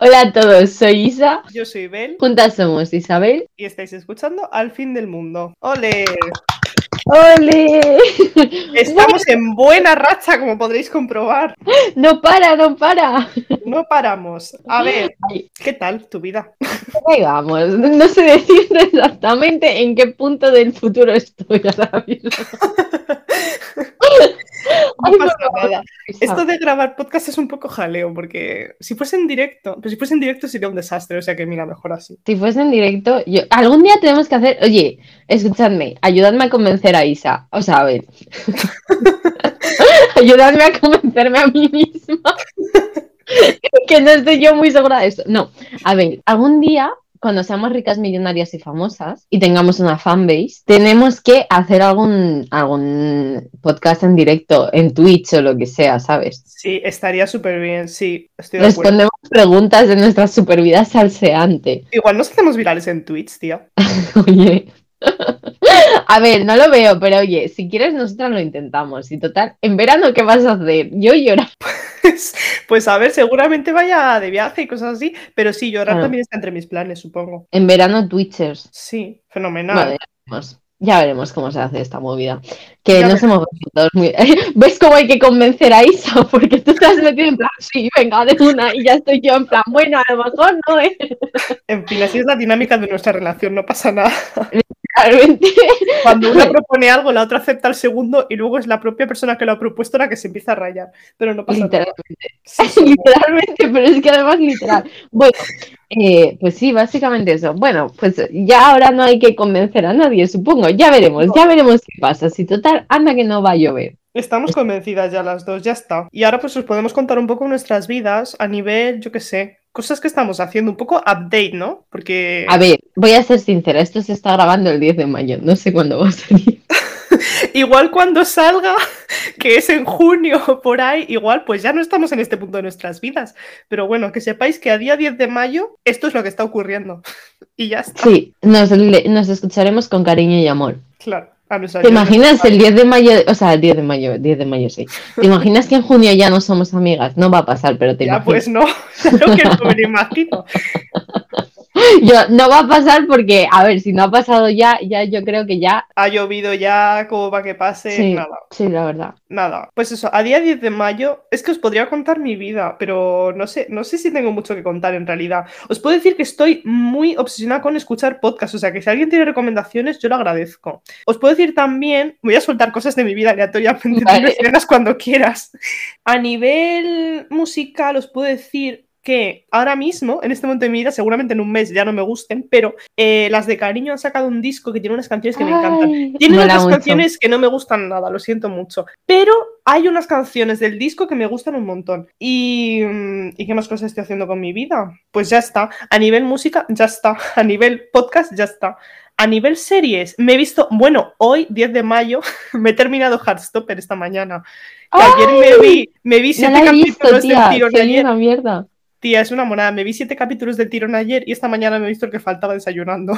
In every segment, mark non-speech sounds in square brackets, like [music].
Hola a todos, soy Isa. Yo soy Bel. Juntas somos Isabel. Y estáis escuchando Al fin del mundo. ¡Ole! ¡Ole! [laughs] Estamos en buena racha, como podréis comprobar. [laughs] No para, no para. No paramos. A ver, ¿qué tal tu vida? [laughs] No sé decir exactamente en qué punto del futuro estoy ahora mismo. No pasa nada. Esto de grabar podcast es un poco jaleo, porque si fuese en directo, pero si fuese en directo sería un desastre, o sea que mira, mejor así. Si fuese en directo, yo, algún día tenemos que hacer, oye, escuchadme, ayudadme a convencer a Isa, o sea, a ver, [laughs] ayudadme a convencerme a mí misma, [laughs] que no estoy yo muy segura de esto. No, a ver, algún día cuando seamos ricas, millonarias y famosas y tengamos una fanbase, tenemos que hacer algún, algún podcast en directo, en Twitch o lo que sea, ¿sabes? Sí, estaría súper bien, sí. Estoy de Respondemos preguntas de nuestra super vida salseante. Igual nos hacemos virales en Twitch, tío. [laughs] Oye. [laughs] A ver, no lo veo, pero oye, si quieres nosotras lo intentamos. Y total, en verano, ¿qué vas a hacer? Yo llorar. [laughs] Pues, pues, a ver, seguramente vaya de viaje y cosas así, pero sí, llorar también está entre mis planes, supongo. En verano, Twitchers. Sí, fenomenal. Ya veremos cómo se hace esta movida. Que no hemos todos muy. [laughs] ¿Ves cómo hay que convencer a Isa? [laughs] Porque tú te has metido en plan, sí, venga, de una, y ya estoy yo en plan, bueno, a lo mejor no, ¿eh? En fin, así es la dinámica de nuestra relación, no pasa nada. [laughs] Cuando una propone algo, la otra acepta el segundo y luego es la propia persona que lo ha propuesto la que se empieza a rayar. Pero no pasa literalmente. nada. literalmente, pero es que además literal. Bueno, eh, pues sí, básicamente eso. Bueno, pues ya ahora no hay que convencer a nadie, supongo. Ya veremos, ya veremos qué pasa. Si total, anda que no va a llover. Estamos convencidas ya las dos, ya está. Y ahora pues os podemos contar un poco nuestras vidas a nivel, yo qué sé, cosas que estamos haciendo, un poco update, ¿no? Porque... A ver, voy a ser sincera, esto se está grabando el 10 de mayo, no sé cuándo va a salir. [laughs] [laughs] igual cuando salga, [laughs] que es en junio por ahí, igual pues ya no estamos en este punto de nuestras vidas. Pero bueno, que sepáis que a día 10 de mayo esto es lo que está ocurriendo. [laughs] y ya está. Sí, nos, nos escucharemos con cariño y amor. Claro. ¿Te imaginas el 10 de mayo? O sea, el 10 de mayo, 10 de mayo sí. ¿Te imaginas que en junio ya no somos amigas? No va a pasar, pero te ya, pues no, lo que no me lo imagino. [laughs] Yo, no va a pasar porque, a ver, si no ha pasado ya, ya yo creo que ya. Ha llovido ya, como para que pase, nada. Sí, la verdad. Nada. Pues eso, a día 10 de mayo, es que os podría contar mi vida, pero no sé, no sé si tengo mucho que contar en realidad. Os puedo decir que estoy muy obsesionada con escuchar podcasts, o sea que si alguien tiene recomendaciones, yo lo agradezco. Os puedo decir también, voy a soltar cosas de mi vida aleatoriamente, [laughs] vale. cuando quieras. A nivel musical, os puedo decir que ahora mismo, en este momento de mi vida, seguramente en un mes ya no me gusten, pero eh, las de Cariño han sacado un disco que tiene unas canciones que me encantan. Tiene otras canciones que no me gustan nada, lo siento mucho. Pero hay unas canciones del disco que me gustan un montón. Y, mm, ¿y qué más cosas estoy haciendo con mi vida? Pues ya está. A nivel música, ya está. [laughs] A nivel podcast, ya está. A nivel series, me he visto, bueno, hoy, 10 de mayo, [laughs] me he terminado Heartstopper esta mañana. ayer me vi, me vi siete capítulos del tirón ayer. Una mierda. Tía, es una monada. Me vi siete capítulos del tirón ayer y esta mañana me he visto el que faltaba desayunando.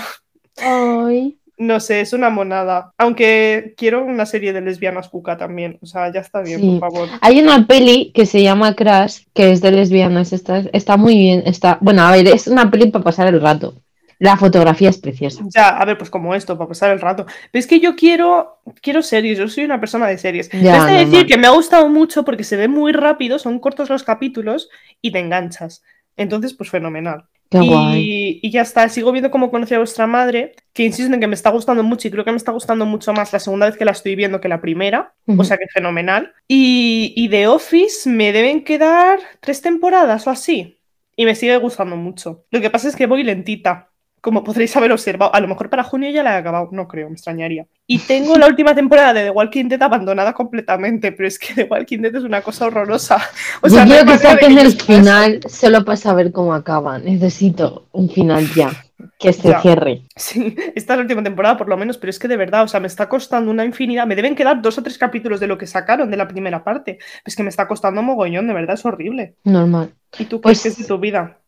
Ay. [laughs] No sé, es una monada. Aunque quiero una serie de lesbianas cuca también. O sea, ya está bien, por favor. Hay una peli que se llama Crash, que es de lesbianas. Está, está muy bien. Está... Bueno, a ver, es una peli para pasar el rato. La fotografía es preciosa. Ya, a ver, pues como esto, para pasar el rato. Pero es que yo quiero, quiero series, yo soy una persona de series. Ya, decir que me ha gustado mucho porque se ve muy rápido, son cortos los capítulos y te enganchas. Entonces, pues fenomenal. y, y, ya está, sigo viendo cómo conocí a vuestra madre, que insisto en que me está gustando mucho y creo que me está gustando mucho más la segunda vez que la estoy viendo que la primera, o sea que fenomenal. Y, y The Office me deben quedar tres temporadas o así, y me sigue gustando mucho. Lo que pasa es que voy lentita, como podréis haber observado, a lo mejor para junio ya la he acabado, no creo, me extrañaría. Y tengo la última temporada de The Walking Dead abandonada completamente, pero es que The Walking Dead es una cosa horrorosa. O sea, Yo quiero que saquen el final solo para saber cómo acaba. Necesito un final ya. Que se cierre. Sí, esta es la última temporada por lo menos, pero es que de verdad, o sea, me está costando una infinidad. Me deben quedar dos o tres capítulos de lo que sacaron de la primera parte. Es que me está costando mogollón, de verdad, es horrible. Normal. ¿Y tú pues, qué es de tu vida?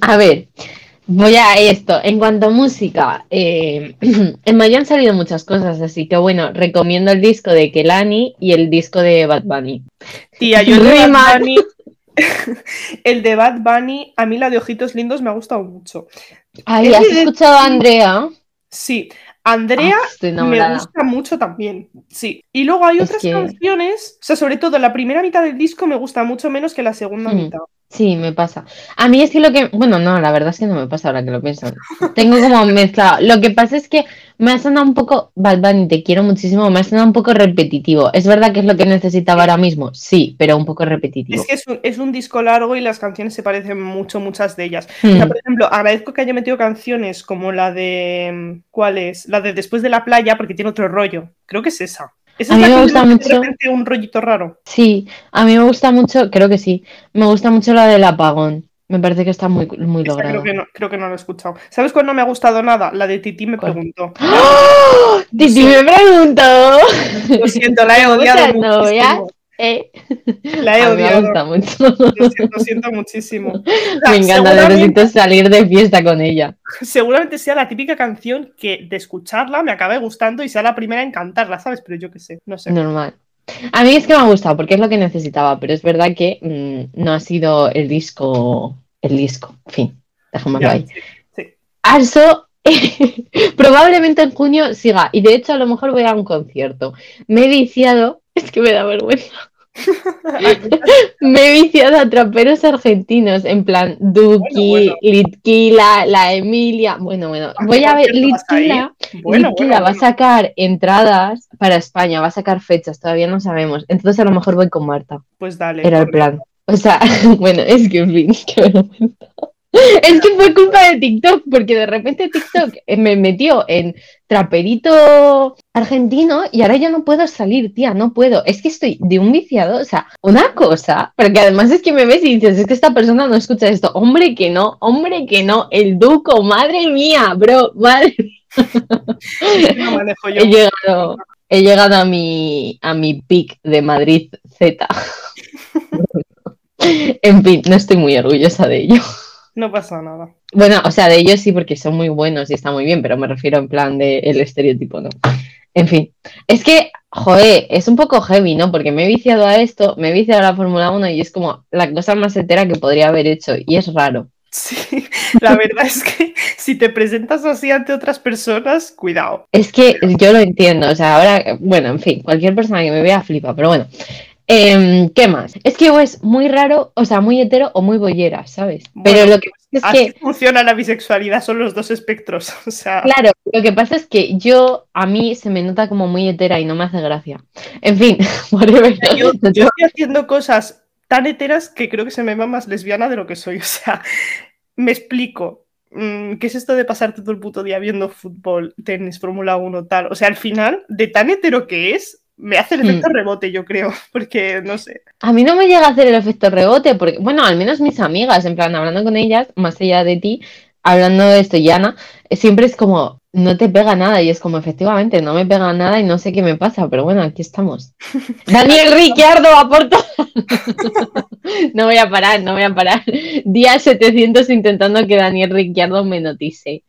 A ver, Voy a esto. En cuanto a música, eh, [clears throat] en mayo han salido muchas cosas, así que bueno, recomiendo el disco de Kelani y el disco de Bad Bunny. Tía, yo de Bad Bunny, [laughs] El de Bad Bunny, a mí la de Ojitos Lindos me ha gustado mucho. Ay, ¿has de- escuchado a Andrea? Sí, Andrea Ah, me gusta mucho también. Sí. Y luego hay Es otras que- canciones, o sea, sobre todo la primera mitad del disco me gusta mucho menos que la segunda Hmm. mitad. Sí, me pasa. A mí es que lo que, bueno, no, la verdad es que no me pasa ahora que lo pienso. Tengo como mezclado. Lo que pasa es que me ha sonado un poco, Bad Bunny, te quiero muchísimo, me ha sonado un poco repetitivo. ¿Es verdad que es lo que necesitaba ahora mismo? Sí, pero un poco repetitivo. Es que es un, es un disco largo y las canciones se parecen mucho, muchas de ellas. O sea, por ejemplo, agradezco que haya metido canciones como la de. ¿Cuál es? La de Después de la playa, porque tiene otro rollo. Creo que es esa. Esa A mí me gusta mucho. Un rollito raro. Sí, a mí me gusta mucho, creo que sí, me gusta mucho la del apagón. Me parece que está muy, muy Esa logrado. creo que, no, creo que no lo he escuchado. ¿Sabes cuál no me ha gustado nada? La de Titi me ¿Cuál? preguntó. [gasps] ¡Oh! Titi me preguntó. Lo siento, la he [laughs] odiado. Muchas novias. Eh. La he mí me odiado. gusta mucho. Lo siento, muchísimo. [laughs] Me encanta, necesito salir de fiesta con ella. [laughs] seguramente sea la típica canción que de escucharla me acabe gustando y sea la primera en cantarla, ¿sabes? Pero yo qué sé, no sé. Normal. A mí es que me ha gustado porque es lo que necesitaba, pero es verdad que mm, no ha sido el disco, el disco, en fin, dejémoslo ahí. sí, sí. Also, [laughs] probablemente en junio siga, y de hecho a lo mejor voy a un concierto. Me he viciado, es que me da vergüenza, [laughs] me he viciado a traperos argentinos, en plan Duki, Bueno, bueno. Litquila, la Emilia, bueno, bueno, ¿A qué voy a ver? Litquila. Bueno, Litquila va a sacar entradas para España, va a sacar fechas, todavía no sabemos. Entonces a lo mejor voy con Marta. Pues dale. Era el plan. O sea, [laughs] bueno, es que en fin, [laughs] qué vergüenza. [laughs] Es que fue culpa de TikTok, porque de repente TikTok eh, me metió en traperito argentino y ahora ya no puedo salir, tía, no puedo. Es que estoy de un viciado, o sea, una cosa, porque además es que me ves y dices, es que esta persona no escucha esto. Hombre que no, hombre que no, el duco, madre mía, bro, madre [laughs] No manejo yo. he llegado, he llegado a mi, a mi pick de Madrid Z. [laughs] en fin, no estoy muy orgullosa de ello. No pasa nada. Bueno, o sea, de ellos sí, porque son muy buenos y está muy bien, pero me refiero en plan de el estereotipo, ¿no? En fin, es que, joder, es un poco heavy, ¿no? Porque me he viciado a esto, me he viciado a la Fórmula 1 y es como la cosa más entera que podría haber hecho y es raro. Sí, [laughs] la verdad es que si te presentas así ante otras personas, cuidado. Es que yo lo entiendo, o sea, ahora, bueno, en fin, cualquier persona que me vea flipa, pero bueno. Em, ¿qué más? Es que o es muy raro, o sea, muy hetero o muy bollera, ¿sabes? Pero lo que pasa es Así que, funciona la bisexualidad, son los dos espectros. [laughs] O sea, claro, lo que pasa es que yo, a mí se me nota como muy hetera y no me hace gracia. En fin, [laughs] whatever. yo, yo [laughs] estoy haciendo cosas tan heteras que creo que se me va más lesbiana de lo que soy. O sea, me explico. Mm, ¿Qué es esto de pasar todo el puto día viendo fútbol, tenis, Fórmula 1, tal? O sea, al final, de tan hetero que es, me hace el Hmm. efecto rebote, yo creo. [laughs] Porque, no sé. A mí no me llega a hacer el efecto rebote, porque, bueno, al menos mis amigas, en plan, hablando con ellas, más allá de ti, hablando de esto, Yana, eh, siempre es como, no te pega nada, y es como, efectivamente, no me pega nada y no sé qué me pasa, pero bueno, aquí estamos. [laughs] Daniel Ricciardo aporta. [laughs] No voy a parar, no voy a parar. Día 700 intentando que Daniel Ricciardo me notice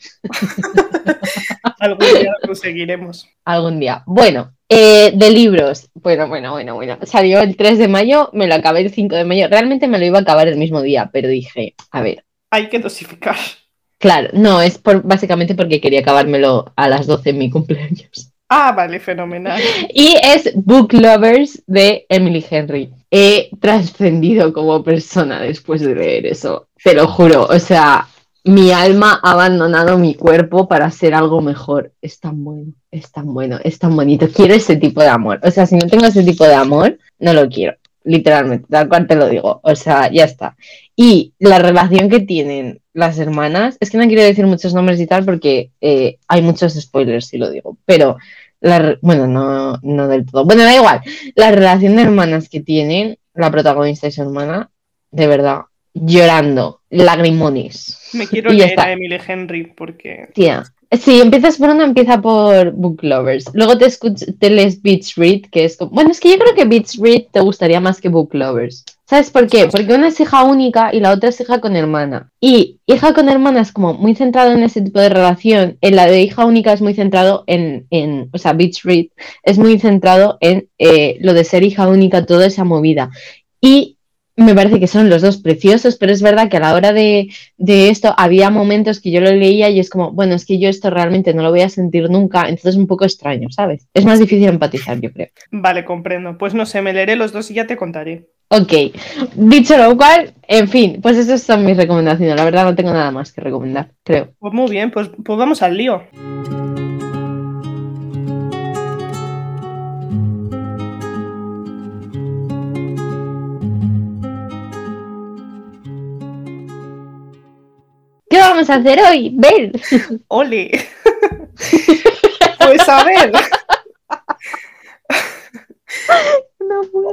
Algún día lo conseguiremos. algún día. Bueno, eh, de libros. Bueno, bueno, bueno, bueno. Salió el 3 de mayo, me lo acabé el 5 de mayo. Realmente me lo iba a acabar el mismo día, pero dije, a ver, Hay que dosificar. Claro, no, es por, básicamente porque quería acabármelo a las 12 en mi cumpleaños. Ah, vale, fenomenal. [laughs] Y es Book Lovers de Emily Henry. He trascendido como persona después de leer eso, te lo juro. O sea, mi alma ha abandonado mi cuerpo para ser algo mejor. Es tan bueno, es tan bueno, es tan bonito. Quiero ese tipo de amor. O sea, si no tengo ese tipo de amor, no lo quiero. Literalmente, tal cual te lo digo. O sea, ya está. Y la relación que tienen las hermanas, es que no quiero decir muchos nombres y tal porque eh, hay muchos spoilers si lo digo, pero la bueno, no, no del todo. Bueno, da igual. La relación de hermanas que tienen, la protagonista y su hermana, de verdad, llorando, lagrimones. Me [laughs] quiero leer está. a Emily Henry porque. Tía. Si empiezas por una, empieza por Book Lovers. Luego te, escuch- te lees Beach Read, que es como... Bueno, es que yo creo que Beach Read te gustaría más que Book Lovers. ¿Sabes por qué? Porque una es hija única y la otra es hija con hermana. Y hija con hermana es como muy centrado en ese tipo de relación. En la de hija única es muy centrado en... en o sea, Beach Read es muy centrado en eh, lo de ser hija única, toda esa movida. Y me parece que son los dos preciosos, pero es verdad que a la hora de, de, esto había momentos que yo lo leía y es como, bueno, es que yo esto realmente no lo voy a sentir nunca, entonces es un poco extraño, ¿sabes? Es más difícil empatizar, yo creo. Vale, comprendo. Pues no sé, me leeré los dos y ya te contaré. Ok, dicho lo cual, en fin, pues esas son mis recomendaciones. La verdad no tengo nada más que recomendar, creo. Pues muy bien, pues, pues vamos al lío. ¿Qué vamos a hacer hoy? Ver. [laughs] ¡Ole! [laughs] pues a ver. [laughs]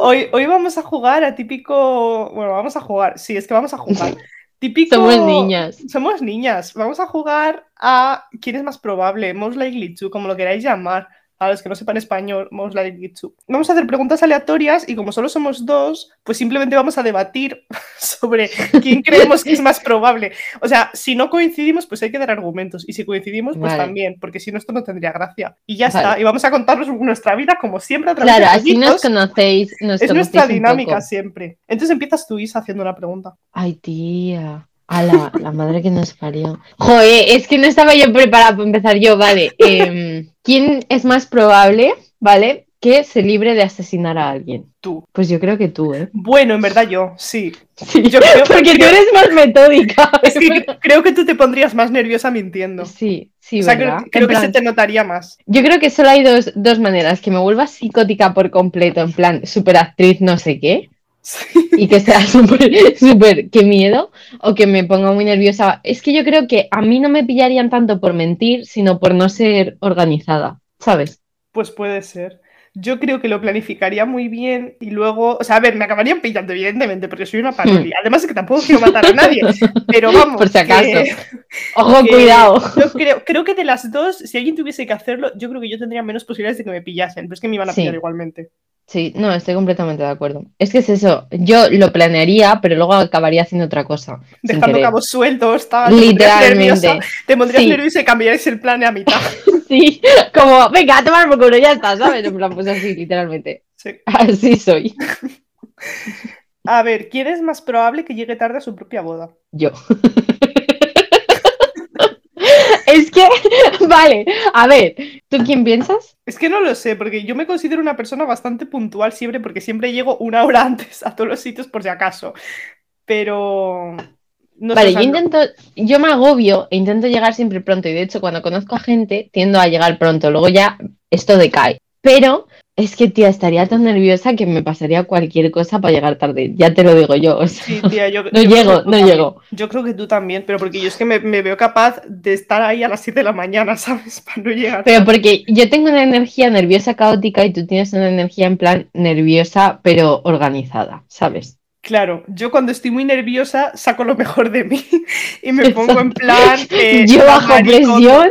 hoy, hoy vamos a jugar a típico. Bueno, vamos a jugar. Sí, es que vamos a jugar. [laughs] Típico. Somos niñas. Somos niñas. Vamos a jugar a quién es más probable, most likely to, como lo queráis llamar. A los que no sepan español, most likely to. Vamos a hacer preguntas aleatorias y como solo somos dos, pues simplemente vamos a debatir [laughs] sobre quién [laughs] creemos que es más probable. O sea, si no coincidimos, pues hay que dar argumentos. Y si coincidimos, pues Vale. también, porque si no, esto no tendría gracia. Y ya Vale. está. Y vamos a contarnos nuestra vida como siempre a través Claro, de así nos conocéis. Nos Es nuestra conocéis dinámica siempre. Entonces empiezas tú, Isa, haciendo una pregunta. Ay, tía. A la, la madre que nos parió. Joder, es que no estaba yo preparada para empezar yo, vale. [laughs] Em, ¿Quién es más probable, vale, que se libre de asesinar a alguien? Tú. Pues yo creo que tú, ¿eh? Bueno, en verdad yo, sí. Sí, Yo creo- [laughs] porque tú eres más metódica. [laughs] Es que creo que tú te pondrías más nerviosa mintiendo. Sí, sí, o sea, ¿verdad? creo, creo que se te notaría más. Yo creo que solo hay dos, dos maneras, que me vuelva psicótica por completo, en plan, superactriz no sé qué, Sí. [laughs] y que sea súper, súper, qué miedo, o que me ponga muy nerviosa. Es que yo creo que a mí no me pillarían tanto por mentir, sino por no ser organizada, ¿sabes? Pues puede ser. Yo creo que lo planificaría muy bien y luego, o sea, a ver, me acabarían pillando, evidentemente, porque soy una parodia. Además es que tampoco quiero matar a nadie, pero [laughs] vamos. Hmm. Por si acaso. que- [laughs] Ojo, que cuidado. Yo creo, creo que de las dos, si alguien tuviese que hacerlo, yo creo que yo tendría menos posibilidades de que me pillasen, pero es que me iban a Sí. pillar igualmente. Sí, no, estoy completamente de acuerdo. Es que es eso, yo lo planearía, pero luego acabaría haciendo otra cosa. Dejando cabos sueltos, tal. Literalmente. Te pondrías Sí. nerviosa y cambiarías el plan a mitad. [laughs] Sí, como, venga, a tomar por culo, ya está, ¿sabes? En plan, pues así, literalmente. Sí. Así soy. [laughs] A ver, ¿quién es más probable que llegue tarde a su propia boda? Yo. [laughs] Es que, [laughs] vale, a ver, ¿tú quién piensas? Es que no lo sé, porque yo me considero una persona bastante puntual siempre, porque siempre llego una hora [laughs] antes a todos los sitios por si acaso. Pero. No sé, Vale, yo intento, yo me agobio e intento llegar siempre pronto. Y de hecho, cuando conozco a gente, tiendo a llegar pronto. Luego ya esto decae. Pero es que, tía, estaría tan nerviosa que me pasaría cualquier cosa para llegar tarde. Ya te lo digo yo. o sea, Sí, tía, yo, [laughs] no yo creo llego, no también. llego. Yo creo que tú también, pero porque yo es que me, me veo capaz de estar ahí a las 7 de la mañana, [laughs] ¿sabes? Para no llegar. Pero porque yo tengo una energía nerviosa caótica y tú tienes una energía en plan nerviosa pero organizada, ¿sabes? Claro, yo cuando estoy muy nerviosa saco lo mejor de mí [laughs] y me pongo en plan. [laughs] eh, yo bajo maricón. presión,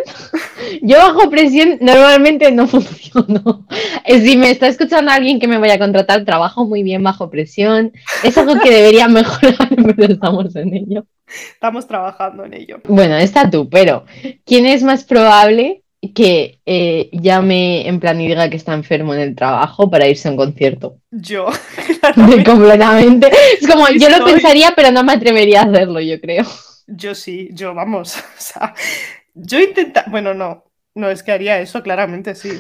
yo bajo presión normalmente no [laughs] funciono. Eh, Si me está escuchando alguien que me vaya a contratar, trabajo muy bien bajo presión. Es algo que debería mejorar, pero estamos en ello. Estamos trabajando en ello. Bueno, está tú, pero ¿quién es más probable que eh, llame en plan y diga que está enfermo en el trabajo para irse a un concierto? Yo, [laughs] [laughs] De completamente. Es como, yo lo pensaría, pero no me atrevería a hacerlo, yo creo. Yo sí, yo vamos. [laughs] O sea, yo intenta. Bueno, no. No, es que haría eso, claramente, sí.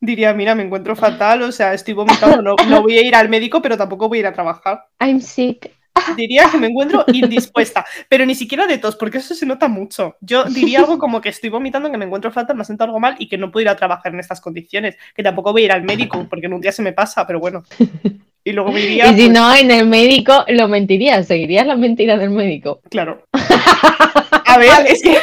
Diría, mira, me encuentro fatal, o sea, estoy vomitando, no, no voy a ir al médico, pero tampoco voy a ir a trabajar. I'm sick. Diría que me encuentro [laughs] indispuesta, pero ni siquiera de tos, porque eso se nota mucho. Yo diría algo como que estoy vomitando, que me encuentro fatal, me siento algo mal y que no puedo ir a trabajar en estas condiciones, que tampoco voy a ir al médico, porque en un día se me pasa, pero bueno. [laughs] Y luego me diría, Y si pues, no, en el médico lo mentirías, seguirías la mentira del médico. claro. [laughs] A ver, es que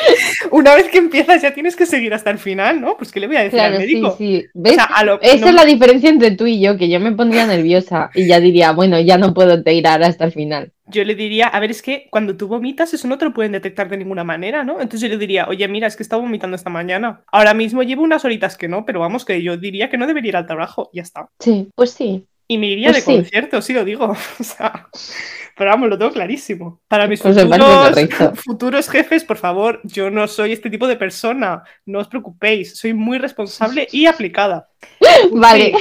una vez que empiezas ya tienes que seguir hasta el final, ¿no? Pues ¿qué le voy a decir Claro, al sí, médico? sí. O ¿Ves? sea, a lo- Esa no- es la diferencia entre tú y yo, que yo me pondría nerviosa y ya diría, bueno, ya no puedo tirar hasta el final. Yo le diría, a ver, es que cuando tú vomitas eso no te lo pueden detectar de ninguna manera, ¿no? Entonces yo le diría, oye, mira, es que estaba vomitando esta mañana. Ahora mismo llevo unas horitas que no, pero vamos, que yo diría que no debería ir al trabajo, ya está. Sí, pues sí. Y me iría Pues de sí. concierto, sí lo digo. [laughs] O sea, pero vamos, lo tengo clarísimo. Para mis Pues futuros, [laughs] futuros jefes, por favor, yo no soy este tipo de persona. No os preocupéis, soy muy responsable y aplicada. [laughs] Vale.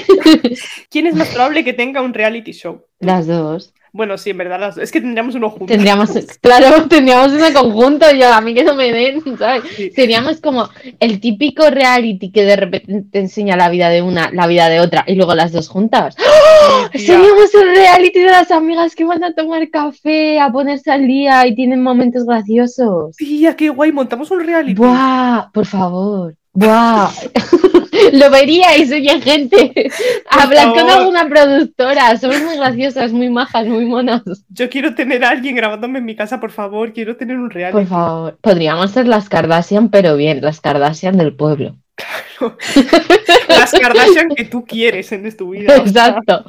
¿Quién es más probable que tenga un reality show? Las dos. Bueno, sí, en verdad, las- es que tendríamos uno juntos. Tendríamos, [laughs] claro, tendríamos una conjunto, yo a mí que no me den, ¿sabes? Sí. Seríamos como el típico reality que de repente te enseña la vida de una, la vida de otra y luego las dos juntas. ¡Oh! Seríamos el reality de las amigas que van a tomar café, a ponerse al día y tienen momentos graciosos. Tía, qué guay, montamos un reality. ¡Buah! Por favor. ¡Buah! [laughs] [laughs] Lo veríais, oye, gente. [laughs] Hablad con alguna productora. Somos muy graciosas, muy majas, muy monas. Yo quiero tener a alguien grabándome en mi casa, por favor. Quiero tener un reality. Por favor. Podríamos ser las Kardashian, pero bien, las Kardashian del pueblo. [laughs] Las Kardashian que tú quieres en tu vida. o sea, Exacto.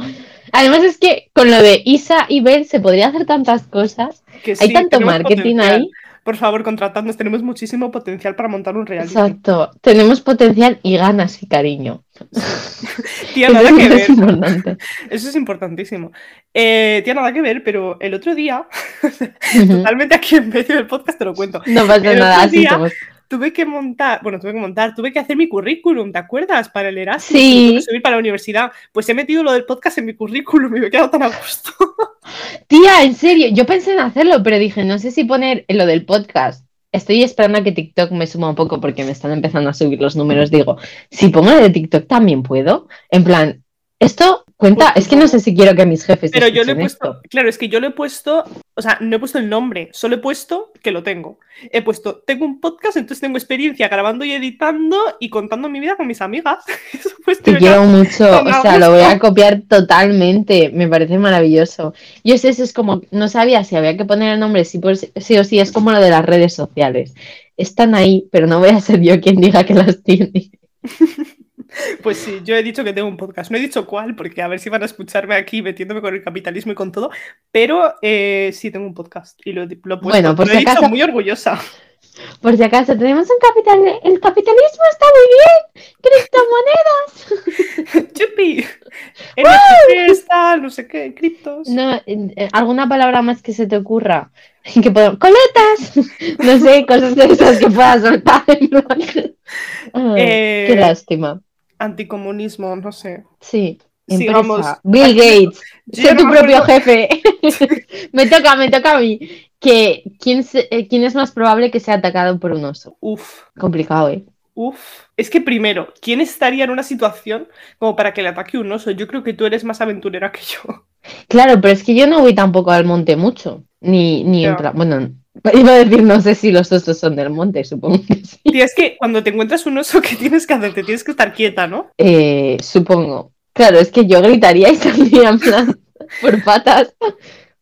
Además es que con lo de Isa y Bel se podría hacer tantas cosas. que Hay sí, tanto marketing potencial. ahí. Por favor, contratadnos. Tenemos muchísimo potencial para montar un reality. Exacto. Tenemos potencial y ganas y cariño. [laughs] Tía, nada que es ver. importante. Eso es importantísimo. Eh, tía, nada que ver, pero el otro día, [laughs] Ujú. totalmente aquí en medio del podcast te lo cuento. No pasa El nada, así día- somos. Tuve que montar, bueno, tuve que montar, tuve que hacer mi currículum, ¿te acuerdas? Para el Erasmus. Sí. y tuve que subir para la universidad. Pues he metido lo del podcast en mi currículum y me he quedado tan a gusto. [laughs] Tía, en serio, yo pensé en hacerlo, pero dije, no sé si poner en lo del podcast. Estoy esperando a que TikTok me suma un poco porque me están empezando a subir los números. Digo, si pongo lo de TikTok también puedo. En plan, esto cuenta, es que no sé si quiero que mis jefes Pero yo le he puesto, esto. claro, es que yo le he puesto, o sea, no he puesto el nombre, solo he puesto que lo tengo. He puesto, tengo un podcast, entonces tengo experiencia grabando y editando y contando mi vida con mis amigas. [laughs] Eso pues Te quiero mucho, o sea, lo voy a copiar totalmente, me parece maravilloso. Yo sé, eso es como, no sabía si había que poner el nombre, sí, por- sí o sí, es como lo de las redes sociales. Están ahí, pero no voy a ser yo quien diga que las tiene. [laughs] [laughs] Pues sí, yo he dicho que tengo un podcast. No he dicho cuál, porque a ver si van a escucharme aquí metiéndome con el capitalismo y con todo. Pero eh, sí tengo un podcast y lo, puesto. Bueno, por Lo si he dicho acaso- muy orgullosa. [laughs] Por si acaso, tenemos un capital, el capitalismo está muy bien, criptomonedas. [laughs] ¡Chupi! NFTs, tal, no sé qué, criptos. No, eh, ¿alguna palabra más que se te ocurra? Que puedo- ¡Coletas! No sé, cosas de esas que puedas soltar. Ay, Eh, Qué lástima. Anticomunismo, no sé. Sí. Sigamos. Empresa. Bill [laughs] Gates, sé tu propio jefe. [laughs] [laughs] me toca, me toca a mí. Que, ¿quién, se- eh, ¿Quién es más probable que sea atacado por un oso? Uf, Complicado, ¿eh? uf. Es que primero, ¿quién estaría en una situación como para que le ataque un oso? Yo creo que tú eres más aventurera que yo. Claro, pero es que yo no voy tampoco al monte mucho. Ni, ni en bueno, iba a decir, no sé si los osos son del monte, supongo que sí. Tía, es que cuando te encuentras un oso, ¿qué tienes que hacer? Te tienes que estar quieta, ¿no? Eh, supongo. Claro, es que yo gritaría y [laughs] saldría en plan por patas.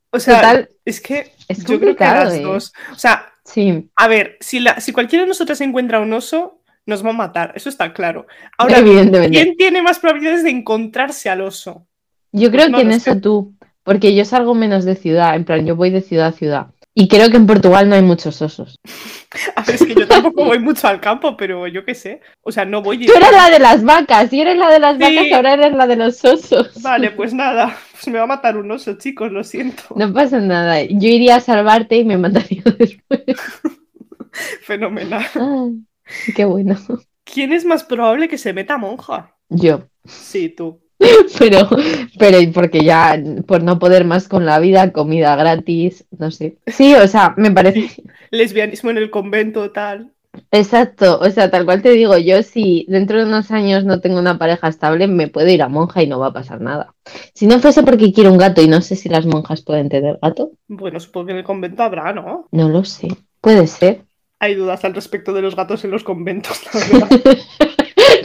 O sea, Total, es que es yo creo que a las ¿eh? dos. O sea, Sí, a ver, si, la, si cualquiera de nosotras encuentra un oso, nos va a matar, eso está claro. Ahora. ¿quién tiene más probabilidades de encontrarse al oso? Yo creo No que en eso tú, porque yo salgo menos de ciudad, en plan, yo voy de ciudad a ciudad. Y creo que en Portugal no hay muchos osos. [laughs] A ver, es que yo tampoco voy mucho al campo, pero yo qué sé. O sea, no voy. Tú eres la de las vacas, si eres la de las Sí. vacas, ahora eres la de los osos. Vale, pues nada, pues me va a matar un oso, chicos, lo siento. [laughs] No pasa nada. Yo iría a salvarte y me mataría [laughs] después. Fenomenal. Ay, qué bueno. ¿Quién es más probable que se meta monja? Yo. Sí, tú. [laughs] Pero, pero porque ya, por no poder más con la vida, comida gratis, no sé. Sí, o sea, me parece. [laughs] Lesbianismo en el convento, tal. Exacto, o sea, tal cual te digo, yo si dentro de unos años no tengo una pareja estable, me puedo ir a monja y no va a pasar nada. Si no fuese porque quiero un gato y no sé si las monjas pueden tener gato, Bueno, supongo que en el convento habrá, ¿no? no lo sé. Puede ser. Hay dudas al respecto de los gatos en los conventos, la [laughs] verdad.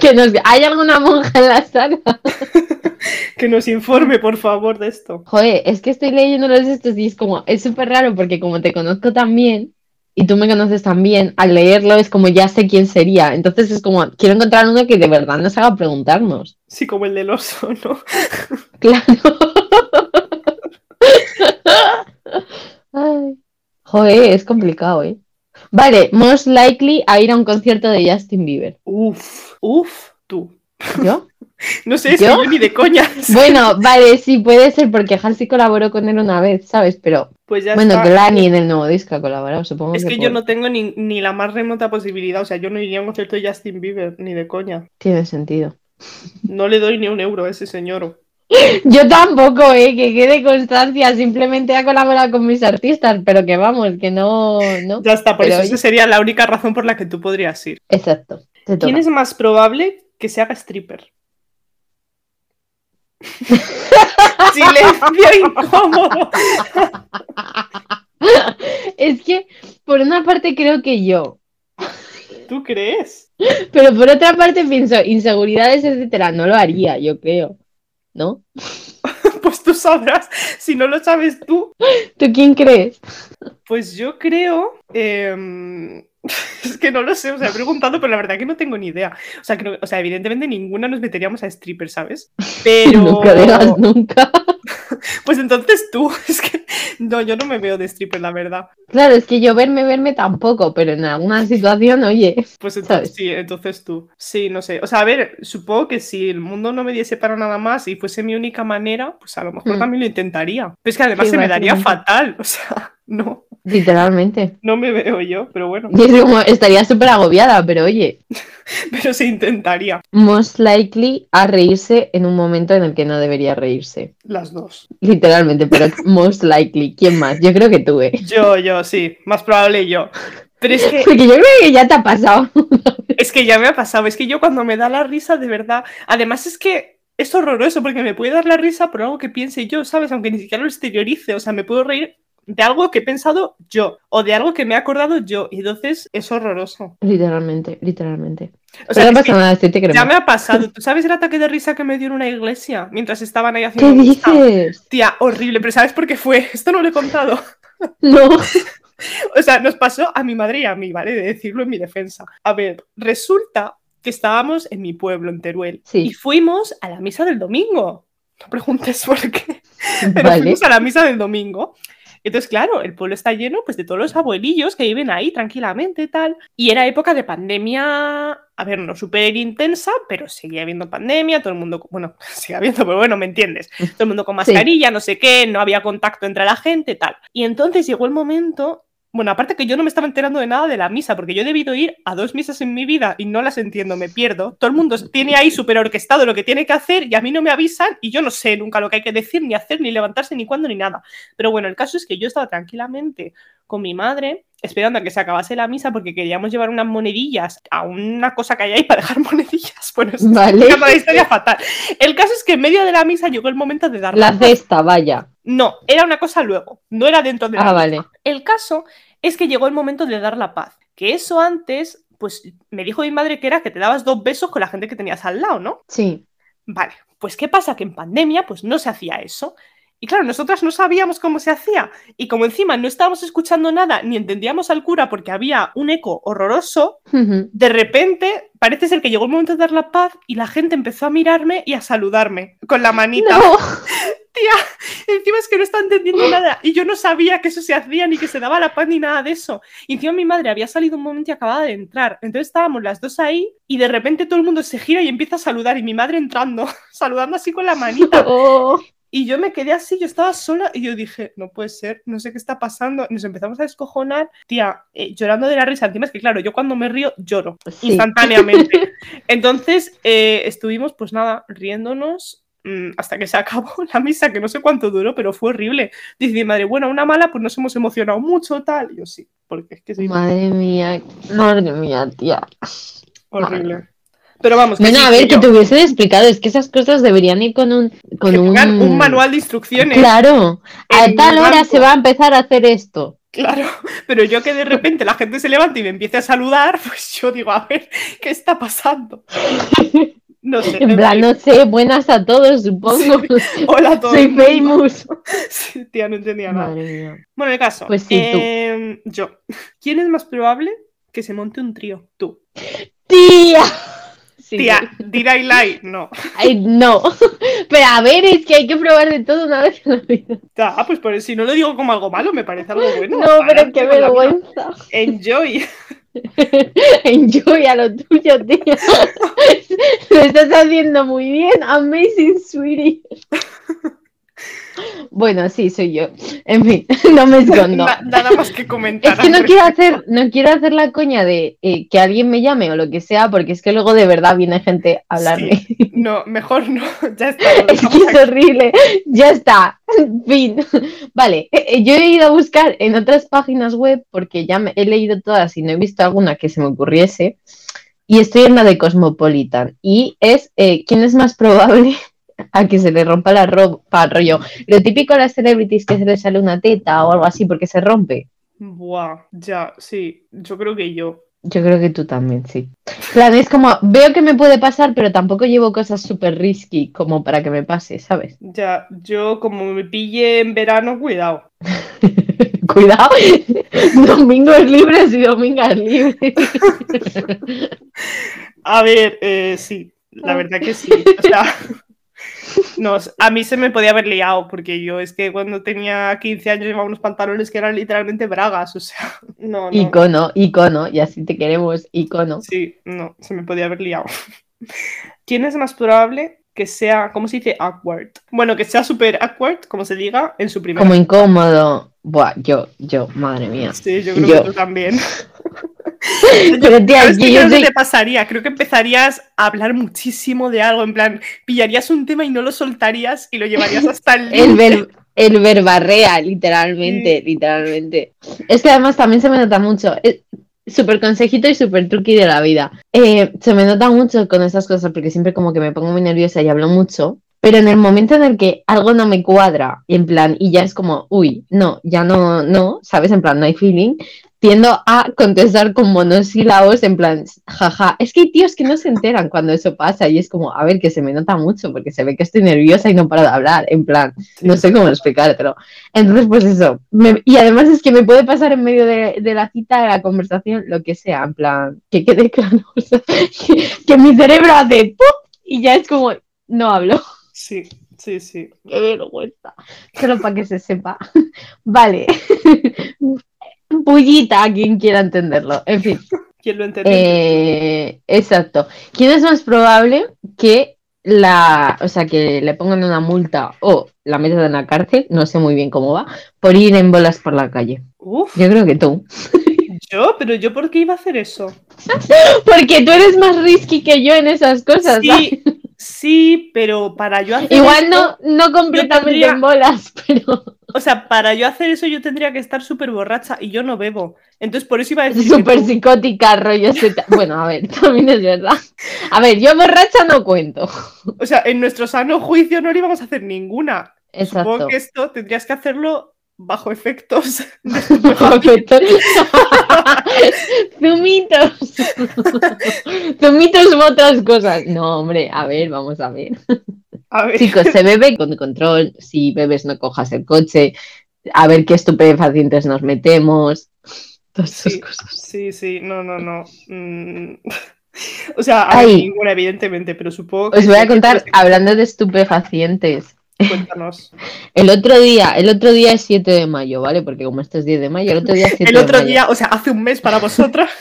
Que nos... ¿Hay alguna monja en la sala? [laughs] que nos informe, por favor, de esto. Joder, es que estoy leyendo los estos y es como, es súper raro porque como te conozco tan bien y tú me conoces tan bien, al leerlo es como ya sé quién sería. Entonces es como, quiero encontrar uno que de verdad nos haga preguntarnos. Sí, como el del oso, ¿no? [laughs] Claro. [laughs] Ay. Joder, es complicado, ¿eh? Vale, most likely a ir a un concierto de Justin Bieber. Uf, uf, tú. ¿Yo? [laughs] No sé, que ¿Yo? yo ni de coña. [laughs] Bueno, [laughs] vale, sí, puede ser porque Halsey colaboró con él una vez, ¿sabes? Pero Pues ya bueno, está. Glanny en el nuevo disco ha colaborado, supongo Es que yo no tengo ni, ni la más remota posibilidad. O sea, yo no iría a un concierto de Justin Bieber, ni de coña. tiene sentido. No le doy ni un euro a ese señor. [laughs] Yo tampoco, eh, que quede constancia, simplemente he colaborado con mis artistas, pero que vamos, que no, no. Ya está, por Pero eso esa sería la única razón por la que tú podrías ir. Exacto. ¿Quién es más probable que se haga stripper? [laughs] Silencio [laughs] incómodo. Es que, por una parte creo que yo, ¿Tú crees? pero por otra parte pienso, inseguridades, etcétera, no lo haría, yo creo. ¿No? [laughs] Pues tú sabrás. Si no lo sabes tú, ¿Tú quién crees? pues yo creo. em, [laughs] Es que no lo sé, o sea, he preguntado, pero la verdad que no tengo ni idea. O sea, creo- o sea, evidentemente ninguna nos meteríamos a stripper, ¿sabes? [laughs] Pero. Nunca digas nunca. [laughs] Pues entonces tú, [laughs] es que. No, yo no me veo de stripper, la verdad. Claro, es que yo verme, verme tampoco, pero en alguna situación, oye, Pues entonces, ¿Sabes? sí, entonces tú. Sí, no sé. O sea, a ver, supongo que si el mundo no me diese para nada más y fuese mi única manera, pues a lo mejor Mm. también lo intentaría. Pero es que además Sí, se me daría fatal. [laughs] O sea, no, literalmente. no me veo yo, pero bueno, Y es como, estaría súper agobiada, pero oye, pero se intentaría. most likely a reírse en un momento en el que no debería reírse. Las dos. Literalmente, pero [laughs] most likely. ¿Quién más? Yo creo que tú, ¿eh? Yo, yo, sí, más probable yo. Pero es que, [laughs] Porque yo creo que ya te ha pasado. es que ya me ha pasado. Es que yo cuando me da la risa, de verdad. Además, es que es horroroso porque me puede dar la risa por algo que piense yo, ¿sabes? Aunque ni siquiera lo exteriorice. O sea, me puedo reír de algo que he pensado yo o de algo que me he acordado yo. Y entonces es horroroso. Literalmente, literalmente. O sea, no pasa nada, estoy te ya me ha pasado. ¿Tú sabes el ataque de risa que me dio en una iglesia mientras estaban ahí ¿Qué haciendo misa? dices? Tía, horrible, pero ¿sabes por qué fue? Esto no lo he contado. [laughs] No. [laughs] O sea, nos pasó a mi madre y a mí, ¿vale? De decirlo en mi defensa. A ver, resulta que estábamos en mi pueblo, en Teruel, Sí. y fuimos a la misa del domingo. No preguntes por qué, [laughs] pero Vale. fuimos a la misa del domingo. Entonces, claro, el pueblo está lleno pues, de todos los abuelillos que viven ahí tranquilamente, tal. Y era época de pandemia, a ver, no súper intensa, pero seguía habiendo pandemia, todo el mundo, bueno, [laughs] sigue habiendo, pero bueno, me entiendes. Todo el mundo con Sí. mascarilla, no sé qué, no había contacto entre la gente, tal. Y entonces llegó el momento, bueno, aparte que yo no me estaba enterando de nada de la misa, porque yo he debido ir a dos misas en mi vida y no las entiendo, me pierdo. Todo el mundo tiene ahí súper orquestado lo que tiene que hacer y a mí no me avisan y yo no sé nunca lo que hay que decir, ni hacer, ni levantarse, ni cuándo, ni nada. Pero bueno, el caso es que yo estaba tranquilamente con mi madre esperando a que se acabase la misa porque queríamos llevar unas monedillas a una cosa que hay ahí [laughs] para dejar monedillas. Bueno, es Vale. la historia fatal. El caso es que en medio de la misa llegó el momento de dar La cesta, vaya. No, era una cosa luego, no era dentro de la Ah, vale. El caso es que llegó el momento de dar la paz. Que eso antes, pues me dijo mi madre que era que te dabas dos besos con la gente que tenías al lado, ¿no? Sí. Vale, pues ¿qué pasa? Que en pandemia pues no se hacía eso. Y claro, nosotras no sabíamos cómo se hacía. Y como encima no estábamos escuchando nada ni entendíamos al cura porque había un eco horroroso, de repente parece ser que llegó el momento de dar la paz y la gente empezó a mirarme y a saludarme con la manita. No. [laughs] Tía, encima es que no estaba entendiendo nada y yo no sabía que eso se hacía ni que se daba la paz ni nada de eso. Y encima mi madre había salido un momento y acababa de entrar. Entonces estábamos las dos ahí y de repente todo el mundo se gira y empieza a saludar y mi madre entrando, [laughs] saludando así con la manita. [laughs] Oh. Y yo me quedé así, yo estaba sola y yo dije, no puede ser, no sé qué está pasando. Nos empezamos a descojonar, tía, eh, llorando de la risa. Encima es que, claro, yo cuando me río lloro Sí. instantáneamente. [laughs] Entonces eh, estuvimos, pues nada, riéndonos mm, hasta que se acabó [laughs] la misa, que no sé cuánto duró, pero fue horrible. Dice mi madre, bueno, una mala, pues nos hemos emocionado mucho, tal. Y yo sí, porque es que sí, Madre mía, madre mía, tía. horrible. Pero vamos, que Bueno, sí, a ver, que yo- te hubiesen explicado, es que esas cosas deberían ir con un... Con que un... un manual de instrucciones. Claro, a tal hora se va a empezar a hacer esto. Claro, [laughs] pero yo que de repente la gente se levanta y me empiece a saludar, [laughs] pues yo digo, a ver, ¿qué está pasando? No sé. En plan, no sé, buenas a todos, supongo. Hola a [laughs] todos. Soy famous. Sí, tía, no entendía nada. Madre mía. Bueno, el caso. Pues sí, tú. em, Yo. ¿Quién es más probable que se monte un trío? Tú. ¡Tía! Sí, Tía, did I lie? No. Ay, no. Pero a ver, es que hay que probar de todo una vez en la vida. Ah, pues por si no lo digo como algo malo, me parece algo bueno. No, pero qué vergüenza. Enjoy. [laughs] Enjoy a lo tuyo, tía. [laughs] Lo estás haciendo muy bien. Amazing, sweetie. [laughs] Bueno, sí, soy yo. En fin, [laughs] no me escondo. Na- nada más que comentar. Es que no quiero hacer, no quiero hacer la coña de eh, que alguien me llame o lo que sea, porque es que luego de verdad viene gente a hablarme. No, mejor no. [laughs] Ya está. lo [laughs] Es que es horrible. Ya está. Fin. Vale. eh, eh, Yo he ido a buscar en otras páginas web porque ya me- he leído todas y no he visto alguna que se me ocurriese. Y estoy en la de Cosmopolitan. Y es eh, quién es más probable a que se le rompa la ropa, rollo. Lo típico de las celebrities que se le sale una teta o algo así porque se rompe. Buah, ya, sí. Yo creo que yo. Yo creo que tú también, sí. Plan, es como, veo que me puede pasar, pero tampoco llevo cosas súper risky como para que me pase, ¿sabes? Ya, yo como me pille en verano, cuidado. [laughs] Cuidado, [laughs] domingos libres y domingas libres. [laughs] A ver, eh, sí, la verdad que sí. O sea, no, a mí se me podía haber liado, porque yo es que cuando tenía 15 años llevaba unos pantalones que eran literalmente bragas, o sea, [laughs] no, no. Icono, icono, y así te queremos, icono. Sí, no, se me podía haber liado. [laughs] ¿Quién es más probable que sea, ¿cómo se dice? Awkward. Bueno, que sea súper awkward, como se diga, en su primera. Como incómodo. Buah, yo, yo, madre mía. Sí, yo creo Yo. que tú también. [laughs] [laughs] Pero tía, ¿Sabes es qué que yo creo que soy- te pasaría? Creo que empezarías a hablar muchísimo de algo, en plan, pillarías un tema y no lo soltarías y lo llevarías hasta el El, ver, el verbarrea, literalmente, literalmente. Es que además también se me nota mucho. Es súper consejito y súper truqui de la vida. Eh, se me nota mucho con esas cosas porque siempre como que me pongo muy nerviosa y hablo mucho. Pero en el momento en el que algo no me cuadra, en plan, y ya es como, uy, no, ya no, no, ¿sabes? En plan, no hay feeling, tiendo a contestar con monosílabos, en plan, jaja. Es que hay tíos que no se enteran cuando eso pasa, y es como, a ver, que se me nota mucho, porque se ve que estoy nerviosa y no paro de hablar, en plan, no sé cómo explicártelo. Entonces, pues eso. me- y además es que me puede pasar en medio de, de la cita, de la conversación, lo que sea, en plan, que quede claro, o sea, que, que mi cerebro hace ¡pum! y ya es como, no hablo. Sí, sí, sí. [laughs] Qué vergüenza. Solo para que se sepa. [laughs] Vale. Pullita a quien quiera entenderlo. En fin. [laughs] ¿Quién lo entiende? Eh, exacto. ¿Quién es más probable que la, o sea, que le pongan una multa o la metan en la cárcel? No sé muy bien cómo va, por ir en bolas por la calle. Uf, Yo creo que tú. [laughs] yo, pero yo, ¿por qué iba a hacer eso? [laughs] Porque tú eres más risky que yo en esas cosas. ¿sabes? Sí, sí, pero para yo hacer Igual no, no completamente tendría- en bolas, pero O sea, para yo hacer eso yo tendría que estar súper borracha y yo no bebo. Entonces por eso iba a decir. súper psicótica, rollo. zeta- Bueno, a ver, [laughs] también es verdad. A ver, yo borracha no cuento. O sea, en nuestro sano juicio no le íbamos a hacer ninguna. Supongo Exacto. que esto tendrías que hacerlo bajo efectos. [laughs] de Efecto- [laughs] Zumitos. [laughs] Zumitos u otras cosas. No, hombre, a ver, vamos a ver. A ver, Chicos, se bebe con control. Si bebes, no cojas el coche. A ver qué estupefacientes nos metemos. Todas esas Sí. cosas. sí, sí, no, no, no. Mm. O sea, a ver, Ay. ninguna, evidentemente, pero supongo que. Os voy a contar, hablando de estupefacientes. Cuéntanos. [laughs] El otro día, el otro día es 7 de mayo, ¿vale? Porque como esto es 10 de mayo, el otro día es 7 [laughs] El de otro mayo. día, o sea, hace un mes para vosotras. [laughs]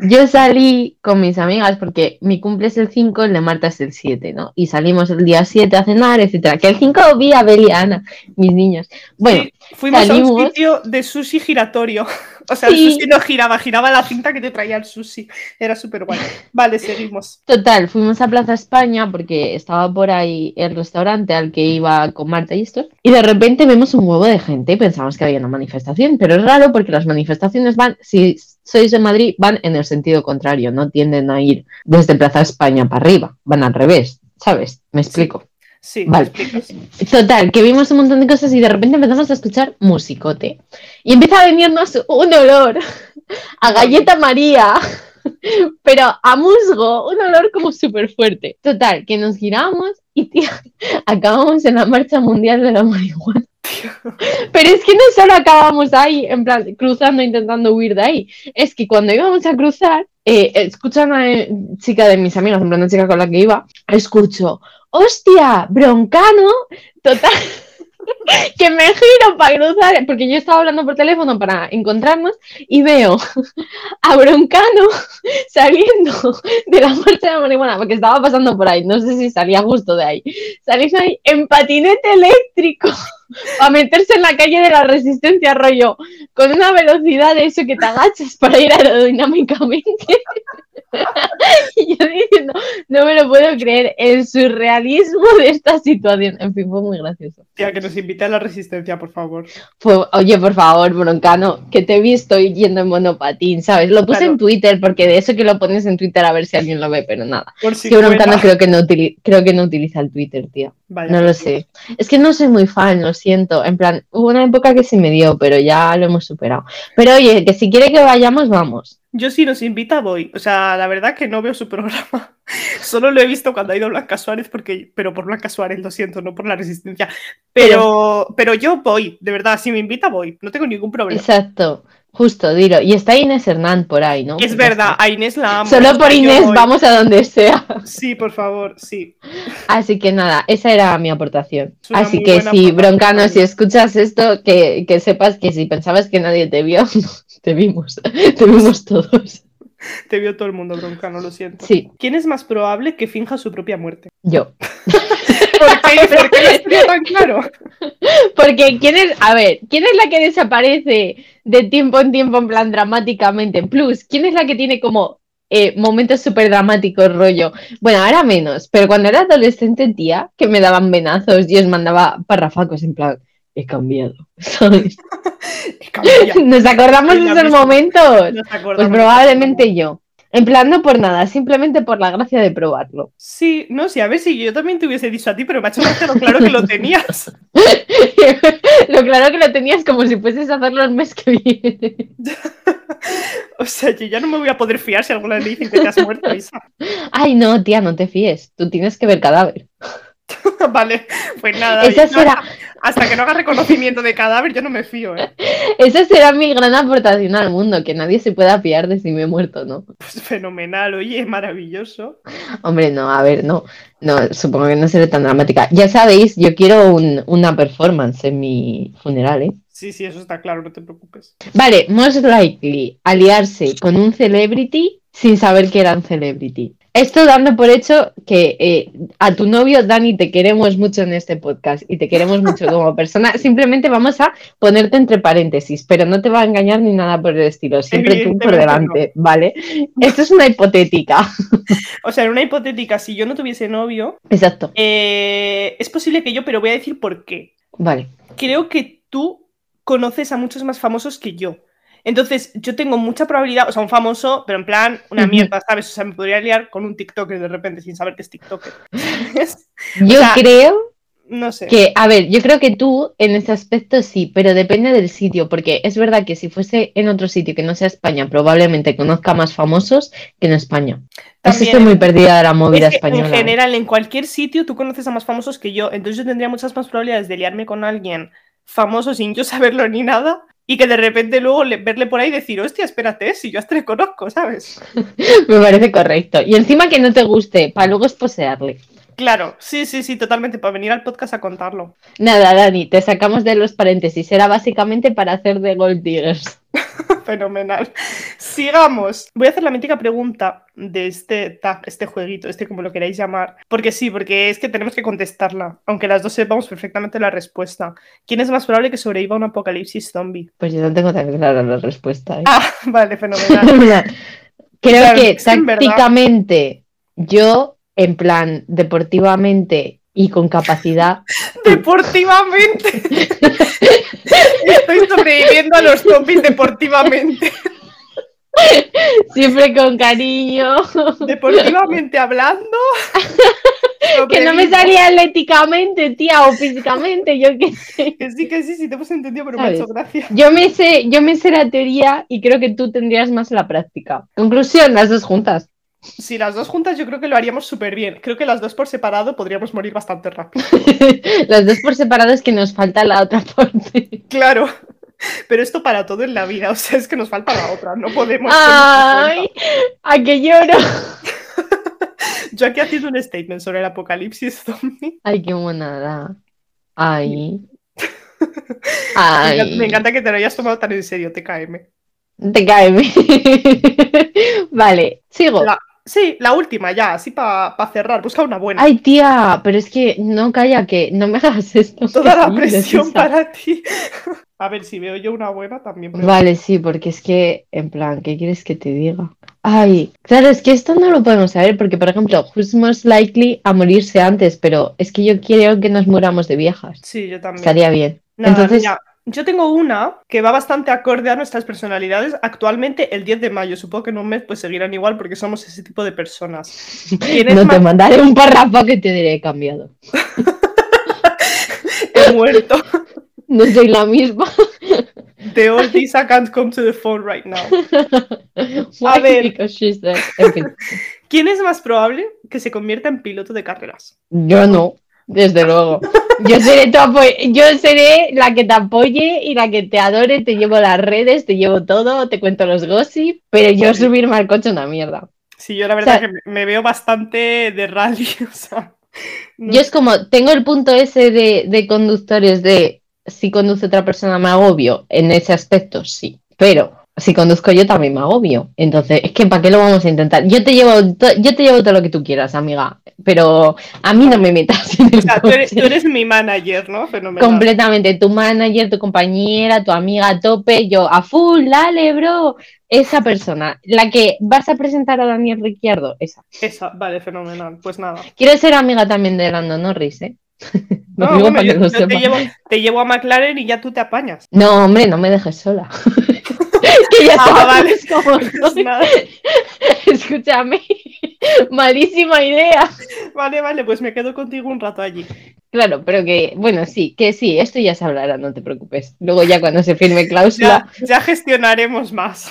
Yo salí con mis amigas porque mi cumple es el 5, el de Marta es el 7, ¿no? Y salimos el día 7 a cenar, etcétera. Que el 5 vi a Beli y a Ana, mis niños. Bueno, Sí, fuimos a un salimos. sitio de sushi giratorio. O sea, Sí. el sushi no giraba, giraba la cinta que te traía el sushi. Era súper guay. Vale, seguimos. total, fuimos a Plaza España porque estaba por ahí el restaurante al que iba con Marta y esto. Y de repente vemos un huevo de gente y pensamos que había una manifestación. Pero es raro porque las manifestaciones van, si sois de Madrid, van en el sentido contrario, no tienden a ir desde Plaza España para arriba, van al revés, ¿sabes? Me explico. Sí, Vale. ¿me explicas? Total, que vimos un montón de cosas y de repente empezamos a escuchar musicote. Y empieza a venirnos un olor a galleta María, pero a musgo, un olor como súper fuerte. Total, que nos giramos y tía, acabamos en la marcha mundial de la marihuana. Pero es que no solo acabamos ahí, en plan, cruzando, intentando huir de ahí. Es que cuando íbamos a cruzar, eh, escucho a una eh, chica de mis amigas, en plan, una chica con la que iba, escucho, ¡hostia! ¡Broncano! Total. [laughs] que me giro para cruzar, porque yo estaba hablando por teléfono para encontrarnos y veo a Broncano [laughs] saliendo de la marcha de la marihuana, porque estaba pasando por ahí, no sé si salía justo de ahí, saliendo ahí en patinete eléctrico [laughs] a meterse en la calle de la resistencia, rollo, con una velocidad de eso que te agachas para ir aerodinámicamente. [laughs] y yo diciendo, no me lo puedo creer, el surrealismo de esta situación. En fin, fue muy gracioso. Tía, que nos invite a la resistencia, por favor. oye, por favor, Broncano, que te he visto yendo en monopatín, ¿sabes? Lo puse en Twitter, porque de eso que lo pones en Twitter a ver si alguien lo ve, pero nada. Por si que Broncano creo que, no creo que no utiliza el Twitter, tío. no lo sé. Es que no soy muy fan, lo siento. En plan, hubo una época que sí me dio, pero ya lo hemos superado. Pero oye, que si quiere que vayamos, vamos. Yo si nos invita voy. O sea, la verdad que no veo su programa. [laughs] Solo lo he visto cuando ha ido Blanca Suárez, porque, pero por Blanca Suárez, lo siento, no por la resistencia. Pero, pero yo voy, de verdad, si me invita voy, no tengo ningún problema. Exacto. Justo, dilo. Y está Inés Hernán por ahí, ¿no? Es verdad, a Inés la amo. Solo por Inés vamos a donde sea. Sí, por favor, sí. Así que nada, esa era mi aportación. Así que si, Broncano, si escuchas esto, que, que, sepas que si pensabas que nadie te vio, [laughs] te vimos. [laughs] Te vimos todos. Te vio todo el mundo, Broncano, lo siento. Sí. ¿Quién es más probable que finja su propia muerte? Yo. [laughs] ¿Por qué? ¿Por qué tan claro? [laughs] Porque quién es, a ver, ¿quién es la que desaparece de tiempo en tiempo en plan dramáticamente? Plus, ¿quién es la que tiene como eh, momentos súper dramáticos, rollo? Bueno, ahora menos, pero cuando era adolescente, tía, que me daban venazos y os mandaba parrafacos en plan, he cambiado, [laughs] ¿sabes? he cambiado. [laughs] ¿Nos acordamos de esos momentos? Pues probablemente yo. En plan, no por nada, simplemente por la gracia de probarlo. Sí, no, sí, a ver si yo también te hubiese dicho a ti, pero me ha hecho lo claro que lo [laughs] tenías. lo claro que lo tenías como si fueses a hacerlo el mes que viene. o sea, yo ya no me voy a poder fiar si alguna vez me dicen que te has muerto, Isa. Ay, no, tía, no te fíes. Tú tienes que ver cadáver. [laughs] vale, pues nada. Hasta que no haga reconocimiento de cadáver, yo no me fío, ¿eh? Esa será mi gran aportación al mundo, que nadie se pueda fiar de si me he muerto, ¿no? Pues fenomenal, oye, maravilloso. Hombre, no, a ver, no. No, supongo que no será tan dramática. Ya sabéis, yo quiero una performance en mi funeral, ¿eh? Sí, sí, eso está claro, no te preocupes. Vale, most likely, aliarse con un celebrity sin saber que era un celebrity. Esto dando por hecho que eh, a tu novio, Dani, te queremos mucho en este podcast y te queremos mucho como [laughs] persona. Simplemente vamos a ponerte entre paréntesis, pero no te va a engañar ni nada por el estilo. Siempre tú por delante, ¿vale? Esto es una hipotética. [laughs] O sea, en una hipotética, si yo no tuviese novio. Exacto. Eh, es posible que yo, pero voy a decir por qué. Vale. Creo que tú conoces a muchos más famosos que yo. Entonces, yo tengo mucha probabilidad, o sea, un famoso, pero en plan, una mierda, ¿sabes? O sea, me podría liar con un TikToker de repente sin saber que es TikToker. [laughs] yo creo no sé. Que, a ver, yo creo que tú en ese aspecto sí, pero depende del sitio, porque es verdad que si fuese en otro sitio que no sea España, probablemente conozca más famosos que en España. También, estoy muy perdida de la movida española. En general, en cualquier sitio tú conoces a más famosos que yo, entonces yo tendría muchas más probabilidades de liarme con alguien famoso sin yo saberlo ni nada y que de repente luego verle por ahí y decir, hostia, espérate, si yo hasta le conozco, ¿sabes? [laughs] Me parece correcto. Y encima que no te guste, para luego esposearle. Claro, sí, sí, sí, totalmente, para venir al podcast a contarlo. Nada, Dani, te sacamos de los paréntesis. Era básicamente para hacer de Gold Diggers. [laughs] Fenomenal. Sigamos. Voy a hacer la mítica pregunta de este tag, este jueguito, este como lo queráis llamar. Porque sí, porque es que tenemos que contestarla, aunque las dos sepamos perfectamente la respuesta. ¿Quién es más probable que sobreviva a un apocalipsis zombie? Pues yo no tengo tan clara la respuesta. ¿eh? Ah, [laughs] vale, fenomenal. [laughs] Creo que tácticamente yo en plan deportivamente y con capacidad. [laughs] Deportivamente. [laughs] Estoy sobreviviendo a los zombies deportivamente. Siempre con cariño. Deportivamente hablando. [laughs] que no me salía atléticamente, tía, o físicamente, yo qué sé. Que sí, que sí, sí, te hemos entendido, pero me ha hecho gracia. Yo me, sé, yo me sé la teoría y creo que tú tendrías más la práctica. Conclusión, las dos juntas. Si las dos juntas yo creo que lo haríamos súper bien. Creo que las dos por separado podríamos morir bastante rápido. [laughs] las dos por separado es que nos falta la otra parte. Claro. Pero esto para todo en la vida, o sea, es que nos falta la otra, no podemos. ¡Ay! ¡A que lloro! [laughs] Yo aquí haciendo un statement sobre el apocalipsis zombie. Ay, qué monada. Ay. Ay, [laughs] Me encanta- Me encanta que te lo hayas tomado tan en serio, TKM. TKM. Vale, sigo. La- Sí, la última ya, así para cerrar. Busca una buena. Ay, tía, pero es que no calla que no me hagas [laughs] esto. Toda la presión para ti. [laughs] A ver, si veo yo una buena también. Vale, sí, porque es que, en plan, ¿qué quieres que te diga? Ay, claro, es que esto no lo podemos saber, porque, por ejemplo, who's most likely a morirse antes, pero es que yo quiero que nos muramos de viejas. Sí, yo también. Estaría bien. Nada, Entonces, mira, yo tengo una que va bastante acorde a nuestras personalidades. Actualmente, el 10 de mayo, supongo que en un mes pues seguirán igual porque somos ese tipo de personas. ¿Quién es no te mandaré un párrafo que te diré cambiado. [laughs] He muerto. No soy la misma. The old Lisa can't come to the phone right now. [laughs] Why? ver. Because she's dead. En fin, [laughs] ¿Quién es más probable que se convierta en piloto de carreras? yo no, desde luego. Yo seré, tu apo- yo seré la que te apoye y la que te adore, te llevo las redes, te llevo todo, te cuento los gossip, pero yo subirme al coche una mierda. Sí, yo la verdad O sea- que me- me veo bastante de rally. [laughs] O sea, no Yo es como, tengo el punto ese de, de conductores de si conduce otra persona me agobio, en ese aspecto sí, pero si conduzco yo también me agobio. Entonces, es que ¿para qué lo vamos a intentar? Yo te llevo, yo te llevo todo lo que tú quieras, amiga, pero a mí no me metas en el O sea, tú eres, tú eres mi manager, ¿no? Fenomenal. Completamente, tu manager, tu compañera, tu amiga a tope, yo a full, dale, bro. Esa persona, la que vas a presentar a Daniel Ricciardo, esa. Esa, vale, fenomenal. Pues nada. Quiero ser amiga también de Lando Norris, ¿eh? [laughs] No, que yo- yo te, llevo, te llevo a McLaren y ya tú te apañas. No, hombre, no me dejes sola. [laughs] [laughs] ya Ah, vale. [laughs] [laughs] nada. Escúchame, malísima idea. Vale, vale, pues me quedo contigo un rato allí. Claro, pero que, bueno, sí, que sí, esto ya se hablará, no te preocupes. Luego ya cuando se firme cláusula. Ya, ya gestionaremos más.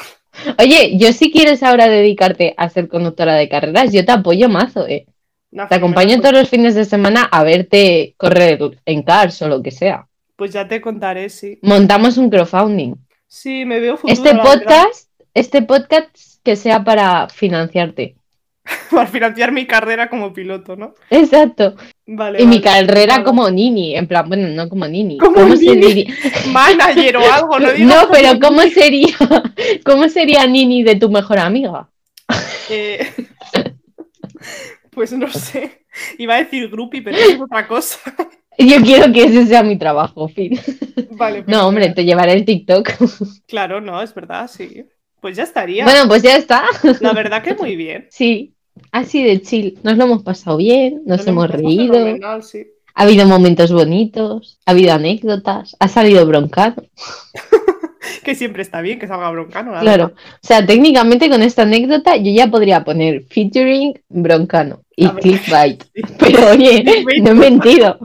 Oye, yo si quieres ahora dedicarte a ser conductora de carreras, yo te apoyo mazo, ¿eh? No, Te acompaño todos los fines de semana a verte correr en cars o lo que sea. Pues ya te contaré, sí. Montamos un crowdfunding. Sí, me veo futuro. Este podcast, este podcast que sea para financiarte. [laughs] Para financiar mi carrera como piloto, ¿no? Exacto. Vale. Y mi carrera Vale. como Nini, en plan, bueno, no como Nini. Como ¿Cómo Nini. diría? [laughs] Manager o algo, no [laughs] digo. No, pero ¿cómo sería? ¿Cómo sería Nini de tu mejor amiga? Eh, Pues no sé. Iba a decir groupie, pero es otra cosa. Yo quiero que ese sea mi trabajo, fin. Vale. No, hombre, te llevaré el TikTok. Claro, no, es verdad, sí. Pues ya estaría. Bueno, pues ya está. La verdad que muy bien. Sí, así de chill. Nos lo hemos pasado bien, nos hemos reído, sí. ha habido momentos bonitos, ha habido anécdotas, ha salido broncano. [laughs] Que siempre está bien que salga broncano. la Claro, verdad. o sea, técnicamente con esta anécdota yo ya podría poner featuring broncano y A ver. clickbait. [laughs] Pero oye, [laughs] no he mentido.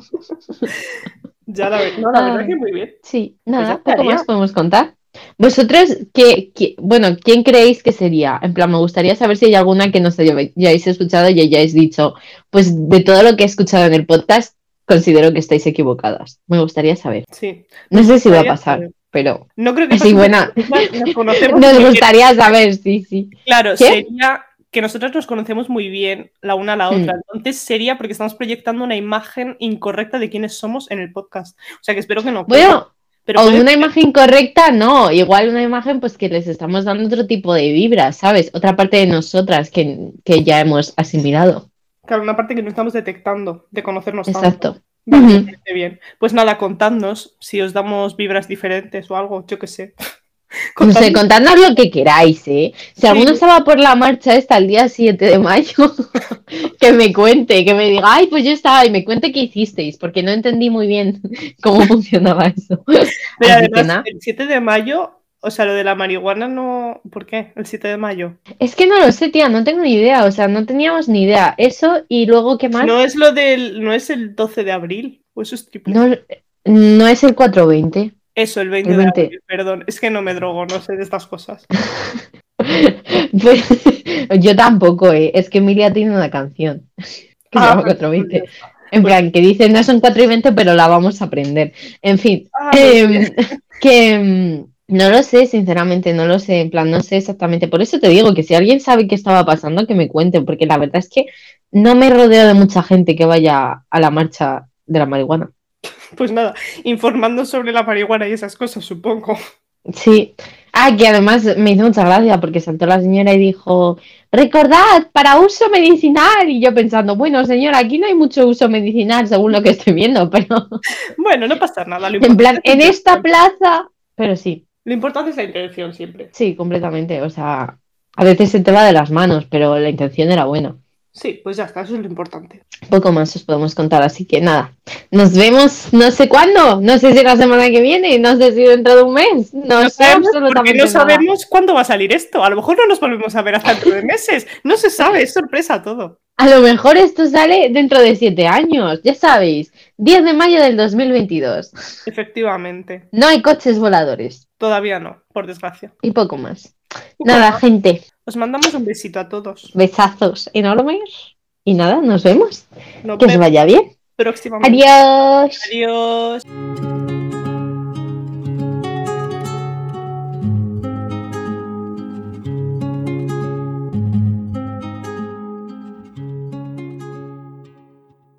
Ya la, no, la verdad que muy bien. Sí, Pues nada, poco más podemos contar. Vosotros, ¿qué, qué- bueno, ¿quién creéis que sería? En plan, me gustaría saber si hay alguna que nos hayáis escuchado y hayáis dicho, pues de todo lo que he escuchado en el podcast, considero que estáis equivocadas. Me gustaría saber. Sí. No sé si va a pasar, saber. Pero No creo que buena. Nos [laughs] conocemos nos muy bien. gustaría saber, sí, sí. Claro, ¿Qué? sería que nosotros nos conocemos muy bien la una a la otra. Entonces sería porque estamos proyectando una imagen incorrecta de quiénes somos en el podcast. O sea que espero que no. Bueno, pero o una imagen correcta, no, igual una imagen pues que les estamos dando otro tipo de vibras, ¿sabes? Otra parte de nosotras que, que ya hemos asimilado. claro, una parte que no estamos detectando de conocernos tanto. Vale, bien. Pues nada, contadnos si os damos vibras diferentes o algo, yo qué sé. [laughs] No sé, Contadnos- contadnos lo que queráis, ¿eh? Si Sí. alguno va por la marcha esta el día 7 de mayo, [laughs] que me cuente, que me diga, ay, pues yo estaba y me cuente qué hicisteis, porque no entendí muy bien [laughs] cómo funcionaba eso. Pero que además, el 7 de mayo, o sea, lo de la marihuana no. ¿Por qué? El 7 de mayo. Es que no lo sé, tía, no tengo ni idea, o sea, no teníamos ni idea. Eso y luego, ¿qué más? No es lo del. No es el 12 de abril. O eso es triple. No, no es el 420. Eso, el 20, El 20. de abril, perdón. Es que no me drogo, no sé de estas cosas. [laughs] Pues, yo tampoco, ¿eh? Es que Emilia tiene una canción que se Ah, llama pues, 420. pues En plan, que dice, no son 4 y 20, pero la vamos a aprender. En fin, Ah, pues bien. [laughs] que em, no lo sé, sinceramente, no lo sé. En plan, no sé exactamente. Por eso te digo que si alguien sabe qué estaba pasando, que me cuente, porque la verdad es que no me rodeo de mucha gente que vaya a la marcha de la marihuana. [laughs] Pues nada, informando sobre la marihuana y esas cosas, supongo. Sí. Ah, que además me hizo mucha gracia porque saltó la señora y dijo, recordad, para uso medicinal. Y yo pensando, bueno, señora, aquí no hay mucho uso medicinal según lo que estoy viendo, [laughs] pero Bueno, no pasa nada. Lo en plan, en es- esta plaza, pero sí, Lo importante es la intención siempre. sí, completamente. O sea, a veces se te va de las manos, pero la intención era buena. Sí, pues ya está, eso es lo importante. Poco más os podemos contar, así que nada. Nos vemos no sé cuándo, no sé si la semana que viene, no sé si dentro de un mes, no, sé sabemos, porque absolutamente no nada. sabemos cuándo va a salir esto. A lo mejor no nos volvemos a ver hasta dentro de meses. No se sabe, es sorpresa todo. A lo mejor esto sale dentro de siete años, ya sabéis, 10 de mayo del 2022. Efectivamente. No hay coches voladores Todavía no, por desgracia. y poco más. Nada, gente, Os mandamos un besito a todos. besazos enormes y nada, nos vemos. Que os vaya bien. próximamente. Adiós. Adiós.